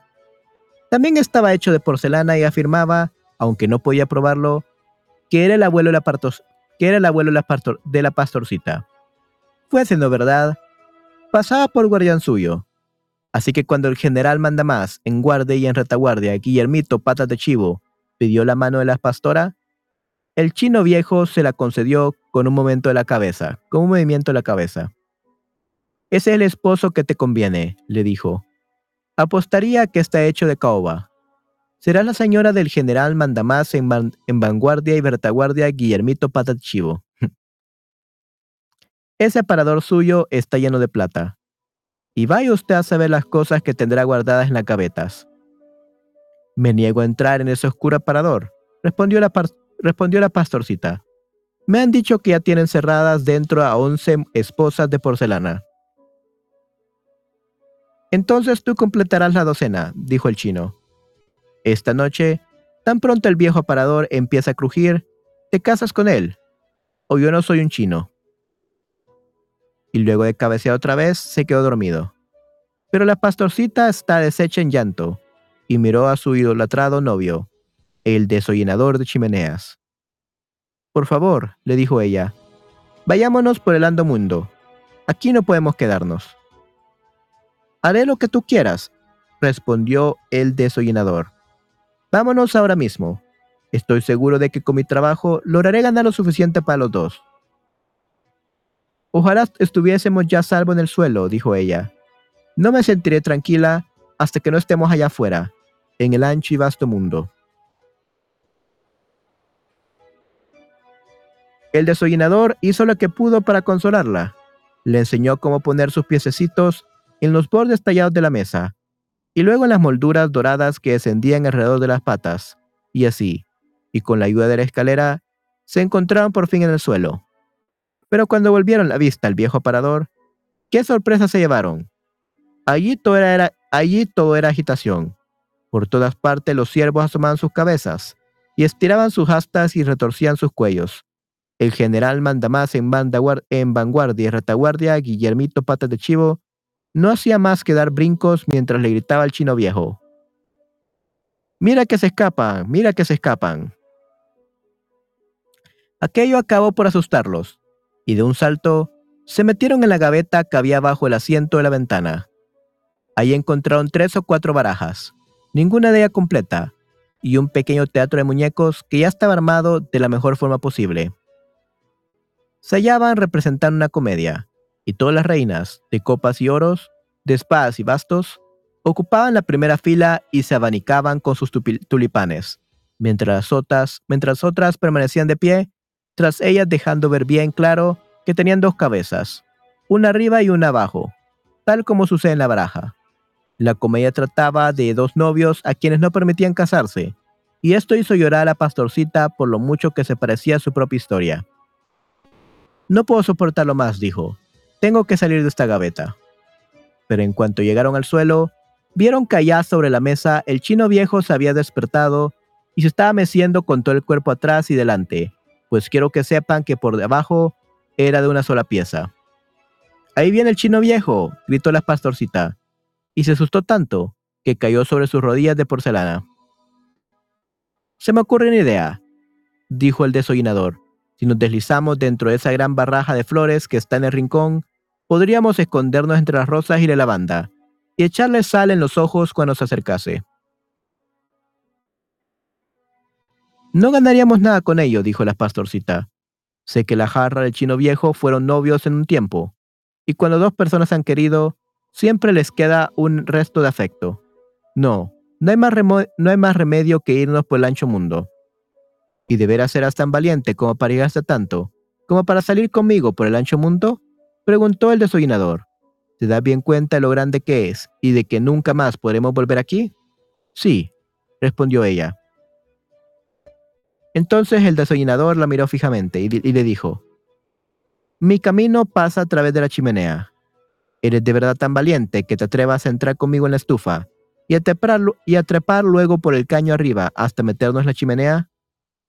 También estaba hecho de porcelana y afirmaba aunque no podía probarlo, que era el abuelo de la, de pastorcita. Fuese no verdad, pasaba por guardián suyo. Así que cuando el general manda más en guardia y en retaguardia, Guillermito Patas de Chivo pidió la mano de la pastora, el chino viejo se la concedió con un momento de la cabeza, con un movimiento de la cabeza. Ese es el esposo que te conviene, le dijo. Apostaría que está hecho de caoba. Será la señora del general Mandamás en, vanguardia y retaguardia Guillermito Chivo. Ese aparador suyo está lleno de plata. Y vaya usted a saber las cosas que tendrá guardadas en las gavetas. Me niego a entrar en ese oscuro aparador, respondió la, respondió la pastorcita. Me han dicho que ya tienen cerradas dentro a once esposas de porcelana. Entonces tú completarás la docena, dijo el chino. Esta noche, tan pronto el viejo aparador empieza a crujir, te casas con él, o yo no soy un chino. Y luego de cabecear otra vez, se quedó dormido. Pero la pastorcita está deshecha en llanto, y miró a su idolatrado novio, el desollinador de chimeneas. Por favor, le dijo ella, vayámonos por el ando mundo. Aquí no podemos quedarnos. Haré lo que tú quieras, respondió el desollinador. Vámonos ahora mismo. Estoy seguro de que con mi trabajo lograré ganar lo suficiente para los dos. Ojalá estuviésemos ya salvo en el suelo, dijo ella. No me sentiré tranquila hasta que no estemos allá afuera, en el ancho y vasto mundo. El desollinador hizo lo que pudo para consolarla. Le enseñó cómo poner sus piececitos en los bordes tallados de la mesa y luego en las molduras doradas que descendían alrededor de las patas, y así, y con la ayuda de la escalera, se encontraron por fin en el suelo. Pero cuando volvieron la vista al viejo aparador, ¿qué sorpresa se llevaron? Allí todo era, allí todo era agitación. Por todas partes los ciervos asomaban sus cabezas, y estiraban sus astas y retorcían sus cuellos. El general mandamás en, en vanguardia y retaguardia, Guillermito Patas de Chivo, no hacía más que dar brincos mientras le gritaba al chino viejo. Mira que se escapan, mira que se escapan. Aquello acabó por asustarlos, y de un salto se metieron en la gaveta que había bajo el asiento de la ventana. Ahí encontraron tres o cuatro barajas, ninguna de ellas completa, y un pequeño teatro de muñecos que ya estaba armado de la mejor forma posible. Se hallaban representando una comedia, y todas las reinas, de copas y oros, de espadas y bastos, ocupaban la primera fila y se abanicaban con sus tulipanes, mientras otras, mientras otras permanecían de pie, tras ellas dejando ver bien claro que tenían dos cabezas, una arriba y una abajo, tal como sucede en la baraja. La comedia trataba de dos novios a quienes no permitían casarse, y esto hizo llorar a la pastorcita por lo mucho que se parecía a su propia historia. No puedo soportarlo más, dijo. Tengo que salir de esta gaveta. Pero en cuanto llegaron al suelo, vieron que allá sobre la mesa el chino viejo se había despertado y se estaba meciendo con todo el cuerpo atrás y delante, pues quiero que sepan que por debajo era de una sola pieza. Ahí viene el chino viejo, gritó la pastorcita y se asustó tanto que cayó sobre sus rodillas de porcelana. Se me ocurre una idea, dijo el desollinador. Si nos deslizamos dentro de esa gran barraja de flores que está en el rincón, podríamos escondernos entre las rosas y la lavanda, y echarle sal en los ojos cuando se acercase. No ganaríamos nada con ello, dijo la pastorcita. Sé que la jarra del chino viejo fueron novios en un tiempo, y cuando dos personas han querido, siempre les queda un resto de afecto. No, no hay más, no hay más remedio que irnos por el ancho mundo. ¿Y de veras serás tan valiente como para llegarse tanto, como para salir conmigo por el ancho mundo? Preguntó el desollinador. ¿Te das bien cuenta de lo grande que es y de que nunca más podremos volver aquí? Sí, respondió ella. Entonces el desollinador la miró fijamente y, y le dijo, Mi camino pasa a través de la chimenea. ¿Eres de verdad tan valiente que te atrevas a entrar conmigo en la estufa y a, trepar, y a trepar luego por el caño arriba hasta meternos en la chimenea?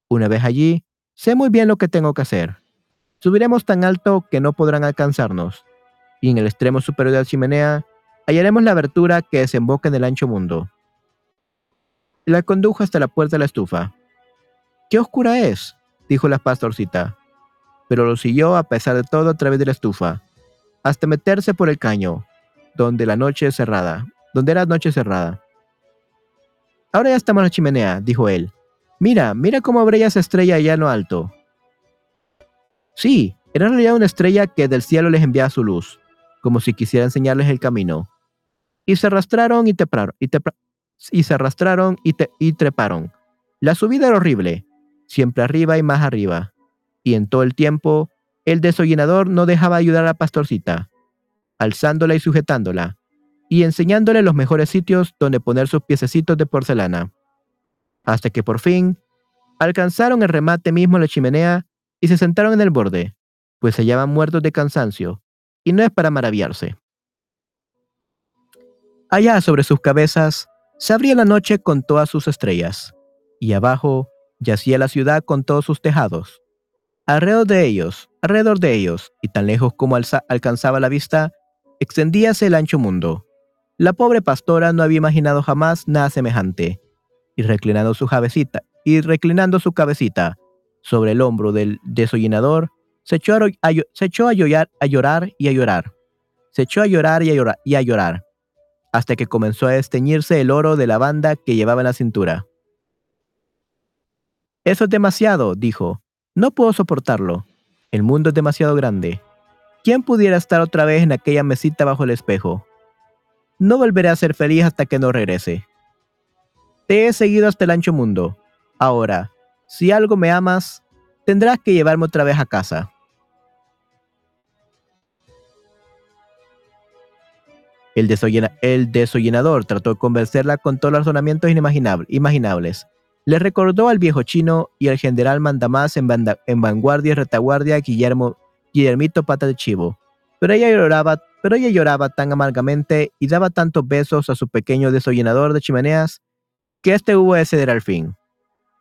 Una vez allí, sé muy bien lo que tengo que hacer. Subiremos tan alto que no podrán alcanzarnos, y en el extremo superior de la chimenea hallaremos la abertura que desemboca en el ancho mundo. La condujo hasta la puerta de la estufa. ¡Qué oscura es! dijo la pastorcita, pero lo siguió a pesar de todo a través de la estufa hasta meterse por el caño, donde la noche es cerrada, donde era noche cerrada. Ahora ya estamos en la chimenea, dijo él. Mira, mira cómo brilla esa estrella allá en lo alto. Sí, era en realidad una estrella que del cielo les enviaba su luz, como si quisiera enseñarles el camino. Y se arrastraron y treparon, y, se arrastraron y, treparon. La subida era horrible, siempre arriba y más arriba. Y en todo el tiempo el desollinador no dejaba ayudar a la pastorcita, alzándola y sujetándola, y enseñándole los mejores sitios donde poner sus piececitos de porcelana. Hasta que por fin alcanzaron el remate mismo de la chimenea y se sentaron en el borde, pues se hallaban muertos de cansancio, y no es para maravillarse. Allá sobre sus cabezas se abría la noche con todas sus estrellas, y abajo yacía la ciudad con todos sus tejados. Alrededor de ellos, alrededor de ellos, y tan lejos como alcanzaba la vista, extendíase el ancho mundo. La pobre pastora no había imaginado jamás nada semejante, y reclinando su cabecita, y reclinando su cabecita sobre el hombro del desollinador, se echó a, llorar, llorar y a llorar. Se echó a llorar y a llorar, y a llorar, hasta que comenzó a desteñirse el oro de la banda que llevaba en la cintura. Eso es demasiado, dijo, no puedo soportarlo. El mundo es demasiado grande. ¿Quién pudiera estar otra vez en aquella mesita bajo el espejo? No volveré a ser feliz hasta que no regrese. Te he seguido hasta el ancho mundo. Ahora, si algo me amas, tendrás que llevarme otra vez a casa. El, desollinador trató de convencerla con todos los razonamientos inimaginables, le recordó al viejo chino y al general mandamás en, en vanguardia y retaguardia Guillermo, Guillermito Pata de Chivo. Pero ella lloraba, pero ella lloraba tan amargamente y daba tantos besos a su pequeño desollinador de chimeneas que éste hubo de ceder al fin,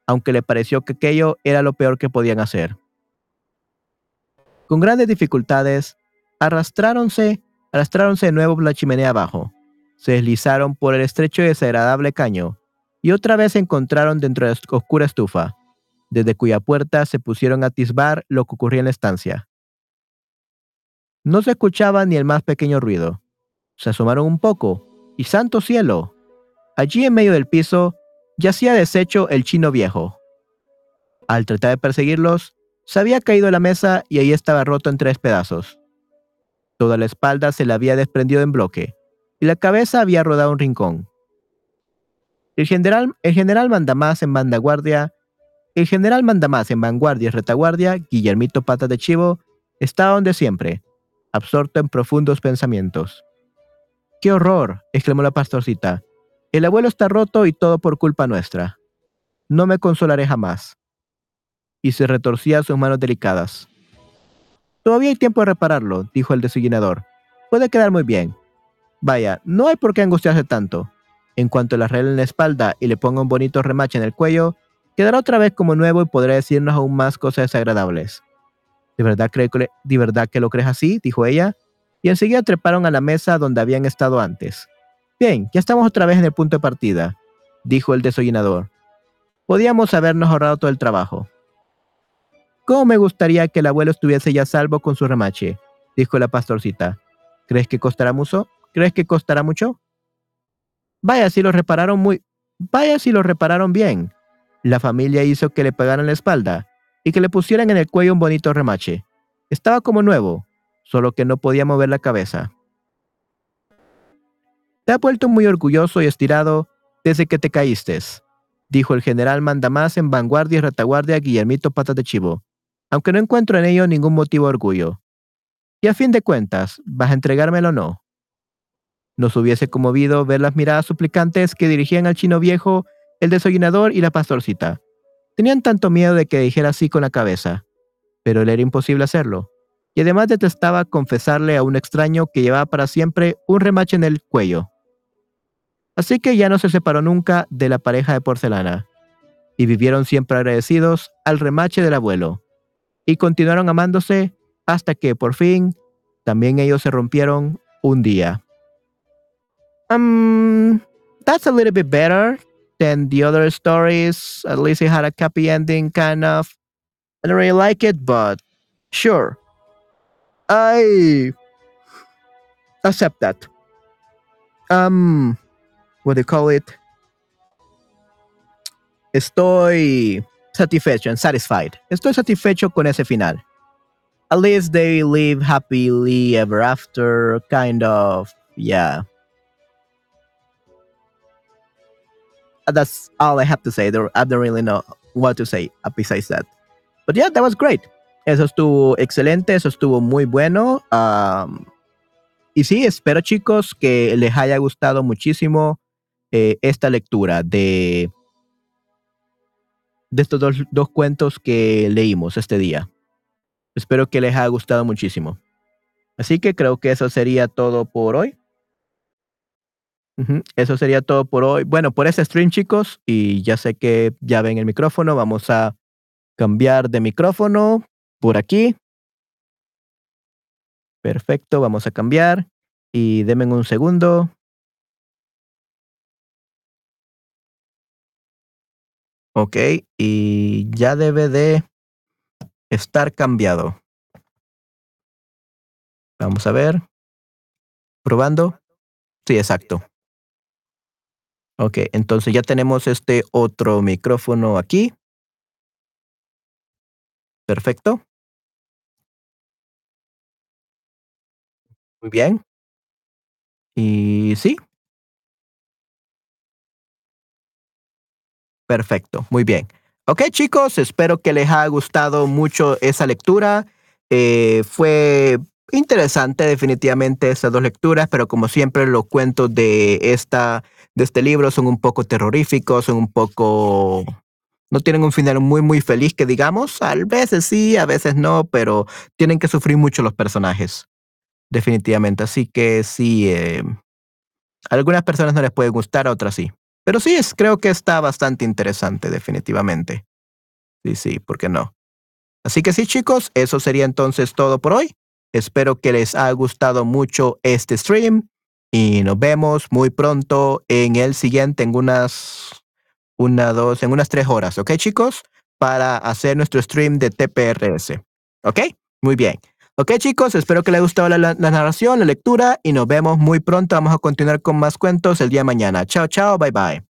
aunque le pareció que aquello era lo peor que podían hacer. Con grandes dificultades, arrastráronse, arrastráronse de nuevo por la chimenea abajo. Se deslizaron por el estrecho y desagradable caño, y otra vez se encontraron dentro de la oscura estufa, desde cuya puerta se pusieron a atisbar lo que ocurría en la estancia. No se escuchaba ni el más pequeño ruido. Se asomaron un poco, y santo cielo. Allí en medio del piso yacía deshecho el chino viejo. Al tratar de perseguirlos, se había caído de la mesa y ahí estaba roto en tres pedazos. Toda la espalda se le había desprendido en bloque, y la cabeza había rodado un rincón. El general, el general mandamás en vanguardia, el general mandamás en vanguardia y retaguardia, Guillermito Pata de Chivo, estaba donde siempre, absorto en profundos pensamientos. ¡Qué horror! exclamó la pastorcita. El abuelo está roto y todo por culpa nuestra. No me consolaré jamás. Y se retorcía sus manos delicadas. Todavía hay tiempo de repararlo, dijo el desilluminador. Puede quedar muy bien. Vaya, no hay por qué angustiarse tanto. En cuanto le arregle en la espalda y le ponga un bonito remache en el cuello, quedará otra vez como nuevo y podrá decirnos aún más cosas desagradables. ¿De verdad, cree, ¿De verdad que lo crees así? dijo ella, y enseguida treparon a la mesa donde habían estado antes. Bien, ya estamos otra vez en el punto de partida, dijo el desollinador. Podíamos habernos ahorrado todo el trabajo. ¿Cómo me gustaría que el abuelo estuviese ya salvo con su remache? dijo la pastorcita. ¿Crees que costará mucho? ¿Crees que costará mucho? Vaya si lo repararon muy... Vaya si lo repararon bien. La familia hizo que le pegaran la espalda y que le pusieran en el cuello un bonito remache. Estaba como nuevo, solo que no podía mover la cabeza. Ha vuelto muy orgulloso y estirado desde que te caíste, dijo el general mandamás en vanguardia y retaguardia Guillermito Patas de Chivo, aunque no encuentro en ello ningún motivo de orgullo. Y a fin de cuentas, ¿vas a entregármelo o no? Nos hubiese conmovido ver las miradas suplicantes que dirigían al chino viejo, el desollinador y la pastorcita. Tenían tanto miedo de que dijera así con la cabeza, pero le era imposible hacerlo y además detestaba confesarle a un extraño que llevaba para siempre un remache en el cuello. Así que ya no se separó nunca de la pareja de porcelana, y vivieron siempre agradecidos al remache del abuelo, y continuaron amándose hasta que por fin también ellos se rompieron un día. Um, that's a little bit better than the other stories. At least it had a happy ending, kind of. I don't really like it, but sure. I accept that. Um, what do you call it? Estoy satisfecho and satisfied. Estoy satisfecho con ese final. At least they live happily ever after, kind of. Yeah. That's all I have to say. I don't really know what to say besides that. But yeah, that was great. Eso estuvo excelente, eso estuvo muy bueno. Um, y sí, espero chicos que les haya gustado muchísimo eh, esta lectura de, de estos dos, dos, cuentos que leímos este día. Espero que les haya gustado muchísimo. Así que creo que eso sería todo por hoy. Eso sería todo por hoy. Bueno, por ese stream chicos, y ya sé que ya ven el micrófono, vamos a cambiar de micrófono por aquí. Perfecto, vamos a cambiar y denme un segundo. Ok, y ya debe de estar cambiado. Vamos a ver. Probando. Sí, exacto. Ok, entonces ya tenemos este otro micrófono aquí. Perfecto. Muy bien. Y sí. Perfecto, muy bien. Ok chicos, espero que les haya gustado mucho esa lectura. Eh, fue interesante definitivamente esas dos lecturas, pero como siempre los cuentos de, esta, de este libro son un poco terroríficos, son un poco no tienen un final muy, muy feliz que digamos. A veces sí, a veces no, pero tienen que sufrir mucho los personajes. Definitivamente. Así que sí, eh, a algunas personas no les puede gustar, a otras sí. Pero sí, es, creo que está bastante interesante, definitivamente. Sí, sí, ¿por qué no? Así que sí, chicos, eso sería entonces todo por hoy. Espero que les haya gustado mucho este stream y nos vemos muy pronto en el siguiente, en unas una, dos, en unas tres horas, ¿ok, chicos? Para hacer nuestro stream de TPRS. ¿Ok? Muy bien. Ok chicos, espero que les haya gustado la, la narración, la lectura y nos vemos muy pronto. Vamos a continuar con más cuentos el día de mañana. Chao, chao, bye bye.